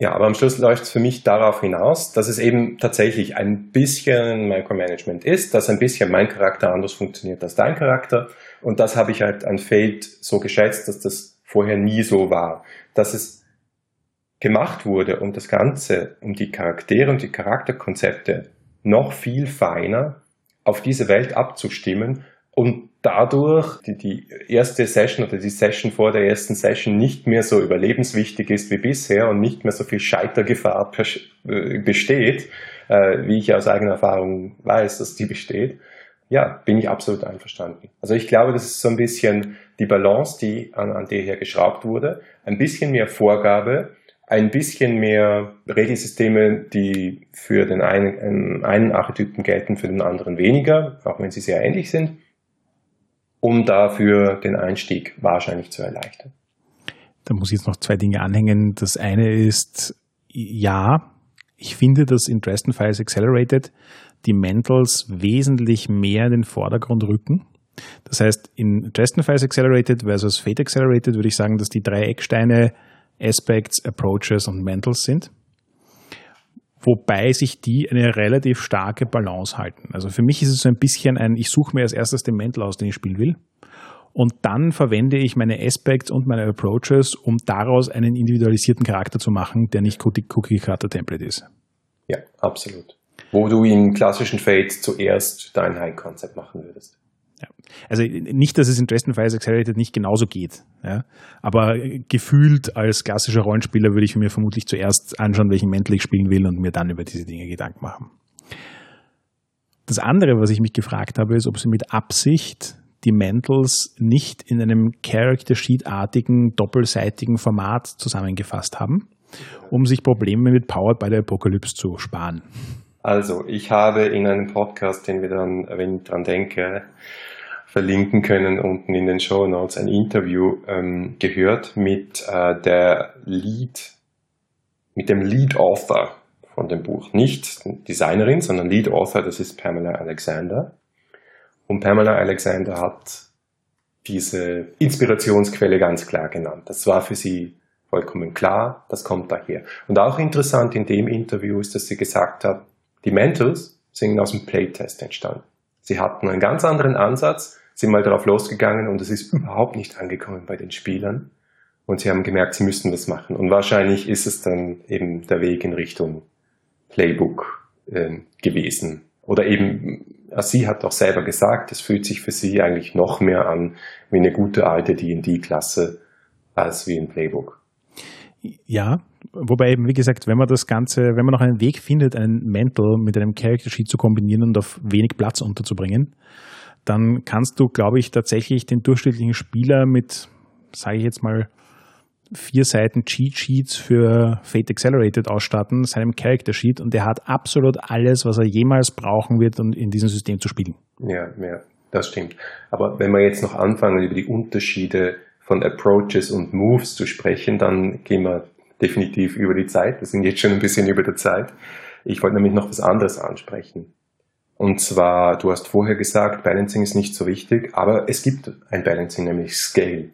A: Ja, aber am Schluss läuft es für mich darauf hinaus, dass es eben tatsächlich ein bisschen Micromanagement ist, dass ein bisschen mein Charakter anders funktioniert als dein Charakter. Und das habe ich halt an Fate so geschätzt, dass das vorher nie so war. Dass es gemacht wurde, um das Ganze, um die Charaktere und die Charakterkonzepte noch viel feiner auf diese Welt abzustimmen und dadurch die, die erste Session oder die Session vor der ersten Session nicht mehr so überlebenswichtig ist wie bisher und nicht mehr so viel Scheitergefahr äh, besteht, äh, wie ich aus eigener Erfahrung weiß, dass die besteht, ja, bin ich absolut einverstanden. Also ich glaube, das ist so ein bisschen die Balance, die an, an der hier geschraubt wurde. Ein bisschen mehr Vorgabe, ein bisschen mehr Regelsysteme, die für den einen, einen Archetypen gelten, für den anderen weniger, auch wenn sie sehr ähnlich sind um dafür den Einstieg wahrscheinlich zu erleichtern.
B: Da muss ich jetzt noch zwei Dinge anhängen. Das eine ist, ja, ich finde, dass in Dresden Files Accelerated die Mentals wesentlich mehr in den Vordergrund rücken. Das heißt, in Dresden Files Accelerated versus Fate Accelerated würde ich sagen, dass die drei Ecksteine Aspects, Approaches und Mentals sind wobei sich die eine relativ starke Balance halten. Also für mich ist es so ein bisschen ein, ich suche mir als erstes den Mantel aus, den ich spielen will. Und dann verwende ich meine Aspects und meine Approaches, um daraus einen individualisierten Charakter zu machen, der nicht Cookie-Cutter-Template ist.
A: Ja, absolut. Wo du im klassischen Fate zuerst dein High-Concept machen würdest.
B: Ja. Also nicht, dass es in Dresden Files Accelerated nicht genauso geht. Ja. Aber gefühlt als klassischer Rollenspieler würde ich mir vermutlich zuerst anschauen, welchen Mantel ich spielen will und mir dann über diese Dinge Gedanken machen. Das andere, was ich mich gefragt habe, ist, ob sie mit Absicht die Mantles nicht in einem Character Sheet-artigen, doppelseitigen Format zusammengefasst haben, um sich Probleme mit Powered by the Apocalypse zu sparen.
A: Also, ich habe in einem Podcast, den wir dann, wenn ich dran denke, verlinken können unten in den Show Notes, ein Interview ähm, gehört mit äh, der Lead, mit dem Lead Author von dem Buch. Nicht Designerin, sondern Lead Author, das ist Pamela Alexander. Und Pamela Alexander hat diese Inspirationsquelle ganz klar genannt. Das war für sie vollkommen klar, das kommt daher. Und auch interessant in dem Interview ist, dass sie gesagt hat, die Mentals sind aus dem Playtest entstanden. Sie hatten einen ganz anderen Ansatz, sind mal darauf losgegangen und es ist überhaupt nicht angekommen bei den Spielern. Und sie haben gemerkt, sie müssten das machen. Und wahrscheinlich ist es dann eben der Weg in Richtung Playbook äh, gewesen. Oder eben, sie hat auch selber gesagt, es fühlt sich für sie eigentlich noch mehr an wie eine gute alte D&D-Klasse als wie ein Playbook.
B: Ja, wobei eben, wie gesagt, wenn man das Ganze, wenn man noch einen Weg findet, einen Mental mit einem Character Sheet zu kombinieren und auf wenig Platz unterzubringen, dann kannst du, glaube ich, tatsächlich den durchschnittlichen Spieler mit, sage ich jetzt mal, vier Seiten Cheat Sheets für Fate Accelerated ausstatten, seinem Character Sheet, und der hat absolut alles, was er jemals brauchen wird, um in diesem System zu spielen.
A: Ja, ja, das stimmt. Aber wenn wir jetzt noch anfangen, über die Unterschiede von Approaches und Moves zu sprechen, dann gehen wir definitiv über die Zeit. Wir sind jetzt schon ein bisschen über der Zeit. Ich wollte nämlich noch was anderes ansprechen. Und zwar, du hast vorher gesagt, Balancing ist nicht so wichtig, aber es gibt ein Balancing, nämlich Scale.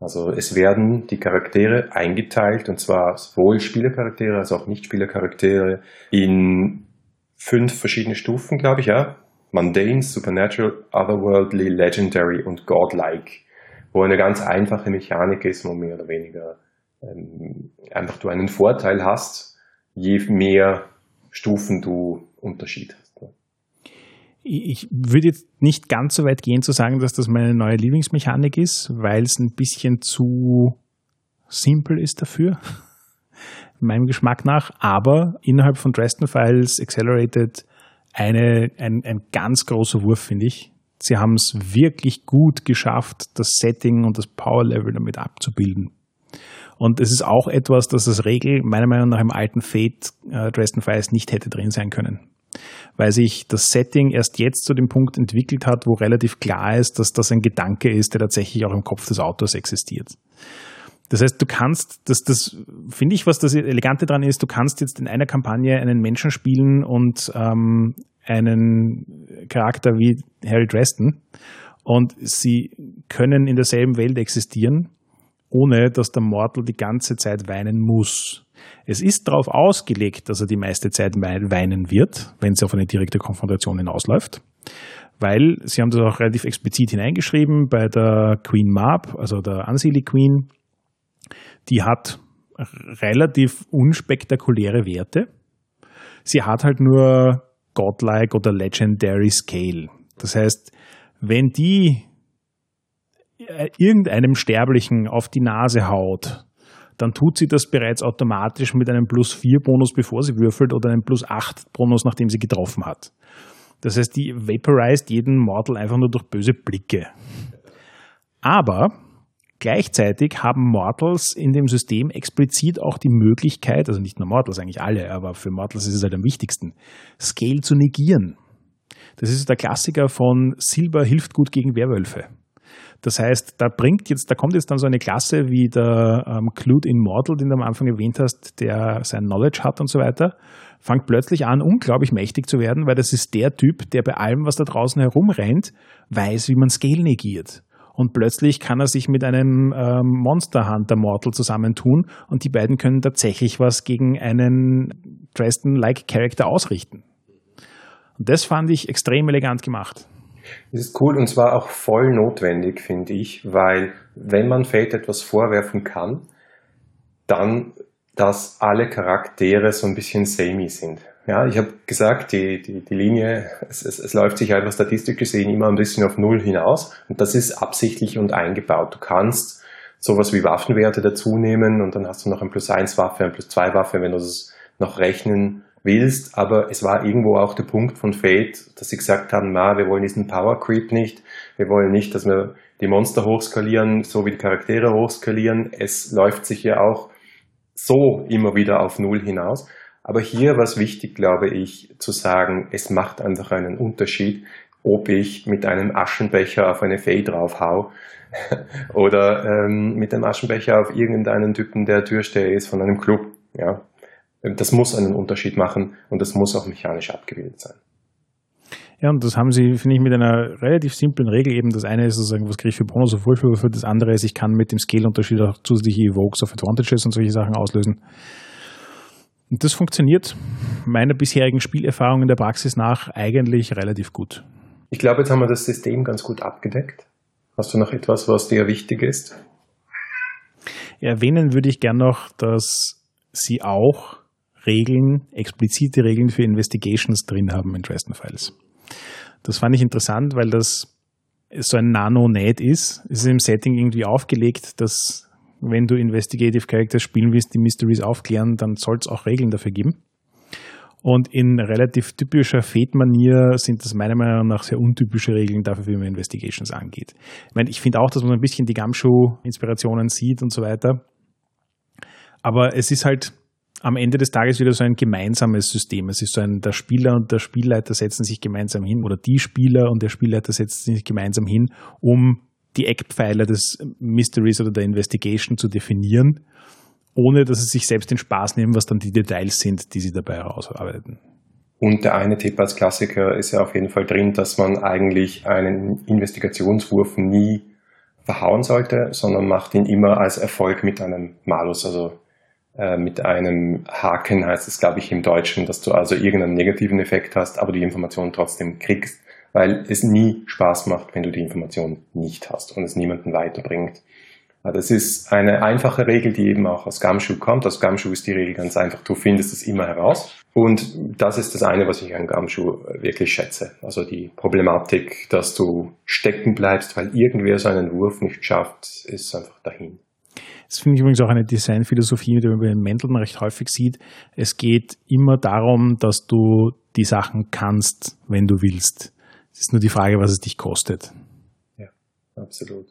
A: Also es werden die Charaktere eingeteilt, und zwar sowohl Spielercharaktere als auch Nicht-Spielercharaktere in fünf verschiedene Stufen, glaube ich, ja. Mundane, Supernatural, Otherworldly, Legendary und Godlike wo eine ganz einfache Mechanik ist, wo mehr oder weniger ähm, einfach du einen Vorteil hast, je mehr Stufen du Unterschied?
B: Ich würde jetzt nicht ganz so weit gehen zu sagen, dass das meine neue Lieblingsmechanik ist, weil es ein bisschen zu simpel ist dafür, meinem Geschmack nach. Aber innerhalb von Dresden Files Accelerated eine, ein, ein ganz großer Wurf, finde ich sie haben es wirklich gut geschafft, das Setting und das Power-Level damit abzubilden. Und es ist auch etwas, das als Regel meiner Meinung nach im alten Fate äh, Dresden Files nicht hätte drin sein können. Weil sich das Setting erst jetzt zu dem Punkt entwickelt hat, wo relativ klar ist, dass das ein Gedanke ist, der tatsächlich auch im Kopf des Autors existiert. Das heißt, du kannst, das, das finde ich, was das Elegante dran ist, du kannst jetzt in einer Kampagne einen Menschen spielen und ähm, einen Charakter wie Harry Dresden und sie können in derselben Welt existieren ohne dass der Mortal die ganze Zeit weinen muss. Es ist darauf ausgelegt, dass er die meiste Zeit weinen wird, wenn es auf eine direkte Konfrontation hinausläuft, weil sie haben das auch relativ explizit hineingeschrieben bei der Queen Marb, also der Ansili Queen, die hat relativ unspektakuläre Werte. Sie hat halt nur Godlike oder Legendary Scale. Das heißt, wenn die äh, irgendeinem Sterblichen auf die Nase haut, dann tut sie das bereits automatisch mit einem plus 4 Bonus, bevor sie würfelt, oder einem plus 8 Bonus, nachdem sie getroffen hat. Das heißt, die vaporized jeden Mortal einfach nur durch böse Blicke. Aber gleichzeitig haben Mortals in dem System explizit auch die Möglichkeit, also nicht nur Mortals, eigentlich alle, aber für Mortals ist es halt am wichtigsten, Scale zu negieren. Das ist der Klassiker von Silber hilft gut gegen Werwölfe. Das heißt, da bringt jetzt, da kommt jetzt dann so eine Klasse wie der ähm, Clued Immortal, den du am Anfang erwähnt hast, der sein Knowledge hat und so weiter, fängt plötzlich an, unglaublich mächtig zu werden, weil das ist der Typ, der bei allem, was da draußen herumrennt, weiß, wie man Scale negiert. Und plötzlich kann er sich mit einem ähm, Monster Hunter Mortal zusammentun und die beiden können tatsächlich was gegen einen Dresden-like Character ausrichten. Und das fand ich extrem elegant gemacht.
A: Das ist cool und zwar auch voll notwendig, finde ich, weil wenn man Fate etwas vorwerfen kann, dann, dass alle Charaktere so ein bisschen samey sind. Ja, ich habe gesagt, die, die, die Linie, es, es, es läuft sich einfach statistisch gesehen immer ein bisschen auf Null hinaus und das ist absichtlich und eingebaut. Du kannst sowas wie Waffenwerte dazu nehmen und dann hast du noch ein Plus 1 Waffe, ein Plus 2 Waffe, wenn du es noch rechnen willst, aber es war irgendwo auch der Punkt von Fate, dass sie gesagt haben, na, wir wollen diesen Power Creep nicht, wir wollen nicht, dass wir die Monster hochskalieren, so wie die Charaktere hochskalieren. Es läuft sich ja auch so immer wieder auf Null hinaus. Aber hier war es wichtig, glaube ich, zu sagen, es macht einfach einen Unterschied, ob ich mit einem Aschenbecher auf eine Fee draufhau oder ähm, mit einem Aschenbecher auf irgendeinen Typen, der Türsteher ist von einem Club. Ja, das muss einen Unterschied machen und das muss auch mechanisch abgebildet sein.
B: Ja, und das haben sie, finde ich, mit einer relativ simplen Regel eben. Das eine ist sozusagen, was kriege ich für Bonus auf Wohlfühlwürfe, das andere ist, ich kann mit dem Scale-Unterschied auch zusätzliche Evokes auf Advantages und solche Sachen auslösen. Und das funktioniert meiner bisherigen Spielerfahrung in der Praxis nach eigentlich relativ gut.
A: Ich glaube, jetzt haben wir das System ganz gut abgedeckt. Hast du noch etwas, was dir wichtig ist?
B: Erwähnen würde ich gern noch, dass sie auch Regeln, explizite Regeln für Investigations drin haben in Dresden Files. Das fand ich interessant, weil das so ein Nano-Net ist. Es ist im Setting irgendwie aufgelegt, dass wenn du Investigative Characters spielen willst, die Mysteries aufklären, dann soll es auch Regeln dafür geben. Und in relativ typischer Fate-Manier sind das meiner Meinung nach sehr untypische Regeln dafür, wie man Investigations angeht. Ich meine, ich finde auch, dass man ein bisschen die Gumshoe-Inspirationen sieht und so weiter. Aber es ist halt, am Ende des Tages wieder so ein gemeinsames System. Es ist so ein, der Spieler und der Spielleiter setzen sich gemeinsam hin oder die Spieler und der Spielleiter setzen sich gemeinsam hin, um die Eckpfeiler des Mysteries oder der Investigation zu definieren, ohne dass sie sich selbst den Spaß nehmen, was dann die Details sind, die sie dabei herausarbeiten.
A: Und der eine Tipp als Klassiker ist ja auf jeden Fall drin, dass man eigentlich einen Investigationswurf nie verhauen sollte, sondern macht ihn immer als Erfolg mit einem Malus, also äh, mit einem Haken heißt es, glaube ich, im Deutschen, dass du also irgendeinen negativen Effekt hast, aber die Information trotzdem kriegst, weil es nie Spaß macht, wenn du die Information nicht hast und es niemanden weiterbringt. Das ist eine einfache Regel, die eben auch aus Gumshoe kommt. Aus Gumshoe ist die Regel ganz einfach, du findest es immer heraus. Und das ist das eine, was ich an Gumshoe wirklich schätze. Also die Problematik, dass du stecken bleibst, weil irgendwer so einen Wurf nicht schafft, ist einfach dahin.
B: Das finde ich übrigens auch eine Designphilosophie, die man bei den Mänteln recht häufig sieht. Es geht immer darum, dass du die Sachen kannst, wenn du willst. Es ist nur die Frage, was es dich kostet.
A: Ja, absolut.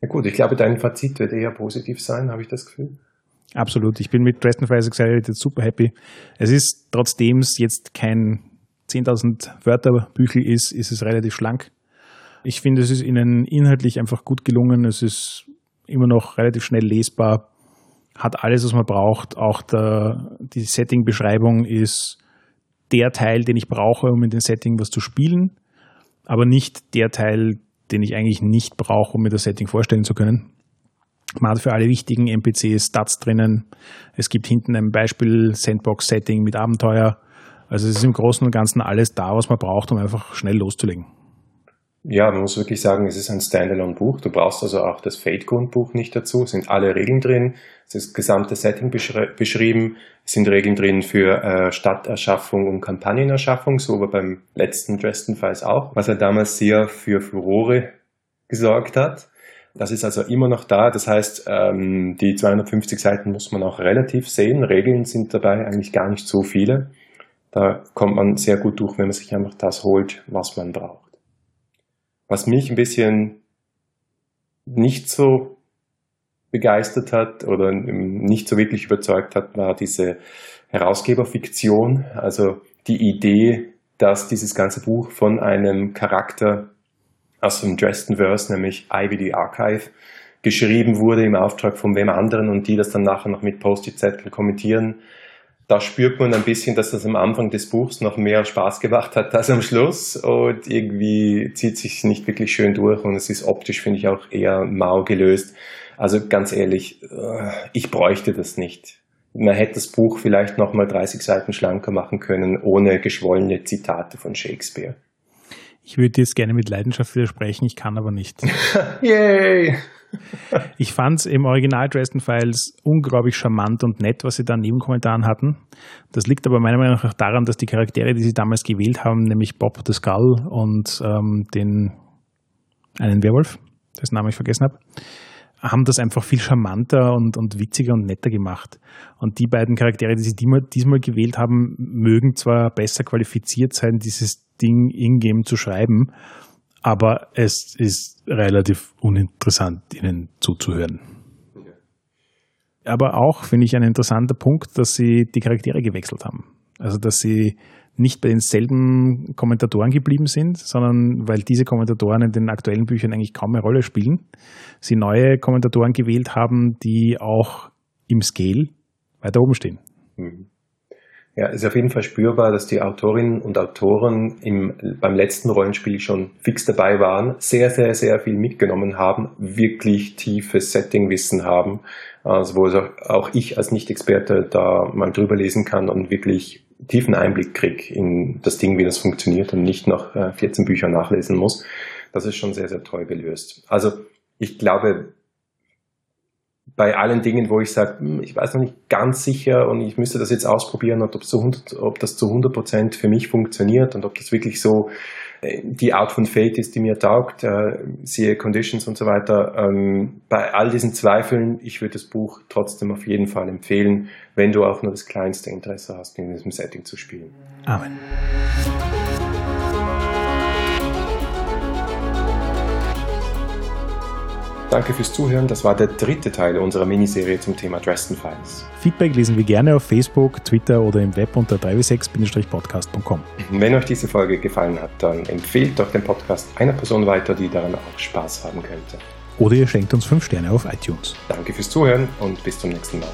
A: Ja gut, ich glaube, dein Fazit wird eher positiv sein, habe ich das Gefühl.
B: Absolut. Ich bin mit Dresden Files Accelerated super happy. Es ist, trotzdem es jetzt kein 10.000 Wörter Büchel ist, ist es relativ schlank. Ich finde, es ist ihnen inhaltlich einfach gut gelungen. Es ist immer noch relativ schnell lesbar, hat alles, was man braucht. Auch der, die Setting-Beschreibung ist der Teil, den ich brauche, um in dem Setting was zu spielen, aber nicht der Teil, den ich eigentlich nicht brauche, um mir das Setting vorstellen zu können. Man hat für alle wichtigen NPCs Stats drinnen. Es gibt hinten ein Beispiel Sandbox-Setting mit Abenteuer. Also es ist im Großen und Ganzen alles da, was man braucht, um einfach schnell loszulegen.
A: Ja, man muss wirklich sagen, es ist ein Standalone-Buch. Du brauchst also auch das Fate-Grundbuch nicht dazu. Es sind alle Regeln drin. Es ist das gesamte Setting beschri beschrieben. Es sind Regeln drin für äh, Stadterschaffung und Kampagnenerschaffung, so aber beim letzten Dresden Files auch, was er damals sehr für Furore gesorgt hat. Das ist also immer noch da. Das heißt, ähm, die 250 Seiten muss man auch relativ sehen. Regeln sind dabei eigentlich gar nicht so viele. Da kommt man sehr gut durch, wenn man sich einfach das holt, was man braucht. Was mich ein bisschen nicht so begeistert hat oder nicht so wirklich überzeugt hat, war diese Herausgeberfiktion, also die Idee, dass dieses ganze Buch von einem Charakter aus dem Dresden-Verse, nämlich Ivy the Archive, geschrieben wurde im Auftrag von wem anderen und die das dann nachher noch mit Post-it-Zettel kommentieren da spürt man ein bisschen, dass das am Anfang des Buchs noch mehr Spaß gemacht hat als am Schluss und irgendwie zieht sich nicht wirklich schön durch und es ist optisch, finde ich, auch eher mau gelöst. Also ganz ehrlich, äh, ich bräuchte das nicht. Man hätte das Buch vielleicht noch mal 30 Seiten schlanker machen können, ohne geschwollene Zitate von Shakespeare.
B: Ich würde jetzt gerne mit Leidenschaft widersprechen, ich kann aber nicht.
A: Yay!
B: Ich fand es im Original Dresden Files unglaublich charmant und nett, was sie da Nebenkommentaren hatten. Das liegt aber meiner Meinung nach daran, dass die Charaktere, die sie damals gewählt haben, nämlich Bob the Skull und ähm, den einen Werwolf, dessen Namen ich vergessen habe, haben das einfach viel charmanter und, und witziger und netter gemacht. Und die beiden Charaktere, die sie diesmal gewählt haben, mögen zwar besser qualifiziert sein, dieses Ding in-game zu schreiben, aber es ist relativ uninteressant, ihnen zuzuhören. Aber auch finde ich ein interessanter Punkt, dass sie die Charaktere gewechselt haben. Also, dass sie nicht bei denselben Kommentatoren geblieben sind, sondern weil diese Kommentatoren in den aktuellen Büchern eigentlich kaum eine Rolle spielen, sie neue Kommentatoren gewählt haben, die auch im Scale weiter oben stehen. Mhm.
A: Ja, es ist auf jeden Fall spürbar, dass die Autorinnen und Autoren im, beim letzten Rollenspiel schon fix dabei waren, sehr, sehr, sehr viel mitgenommen haben, wirklich tiefes Settingwissen haben, also wo auch ich als Nicht-Experte da mal drüber lesen kann und wirklich tiefen Einblick kriege in das Ding, wie das funktioniert und nicht noch 14 äh, Bücher nachlesen muss. Das ist schon sehr, sehr toll gelöst. Also ich glaube, bei allen Dingen, wo ich sage, hm, ich weiß noch nicht ganz sicher und ich müsste das jetzt ausprobieren, ob, zu 100, ob das zu 100 Prozent für mich funktioniert und ob das wirklich so äh, die Art von Fate ist, die mir taugt, äh, siehe Conditions und so weiter. Ähm, bei all diesen Zweifeln, ich würde das Buch trotzdem auf jeden Fall empfehlen, wenn du auch nur das kleinste Interesse hast, in diesem Setting zu spielen.
B: Amen.
A: Danke fürs Zuhören. Das war der dritte Teil unserer Miniserie zum Thema Dresden Files.
B: Feedback lesen wir gerne auf Facebook, Twitter oder im Web unter 3w6-podcast.com.
A: Wenn euch diese Folge gefallen hat, dann empfehlt doch den Podcast einer Person weiter, die daran auch Spaß haben könnte.
B: Oder ihr schenkt uns 5 Sterne auf iTunes.
A: Danke fürs Zuhören und bis zum nächsten Mal.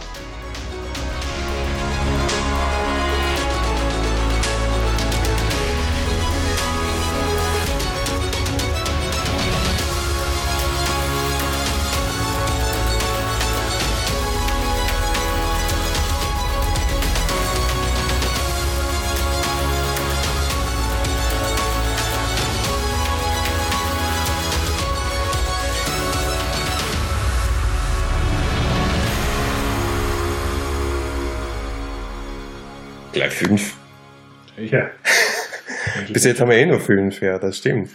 A: Fünf.
B: Sicher.
A: Bis jetzt haben wir eh nur fünf, ja, das stimmt.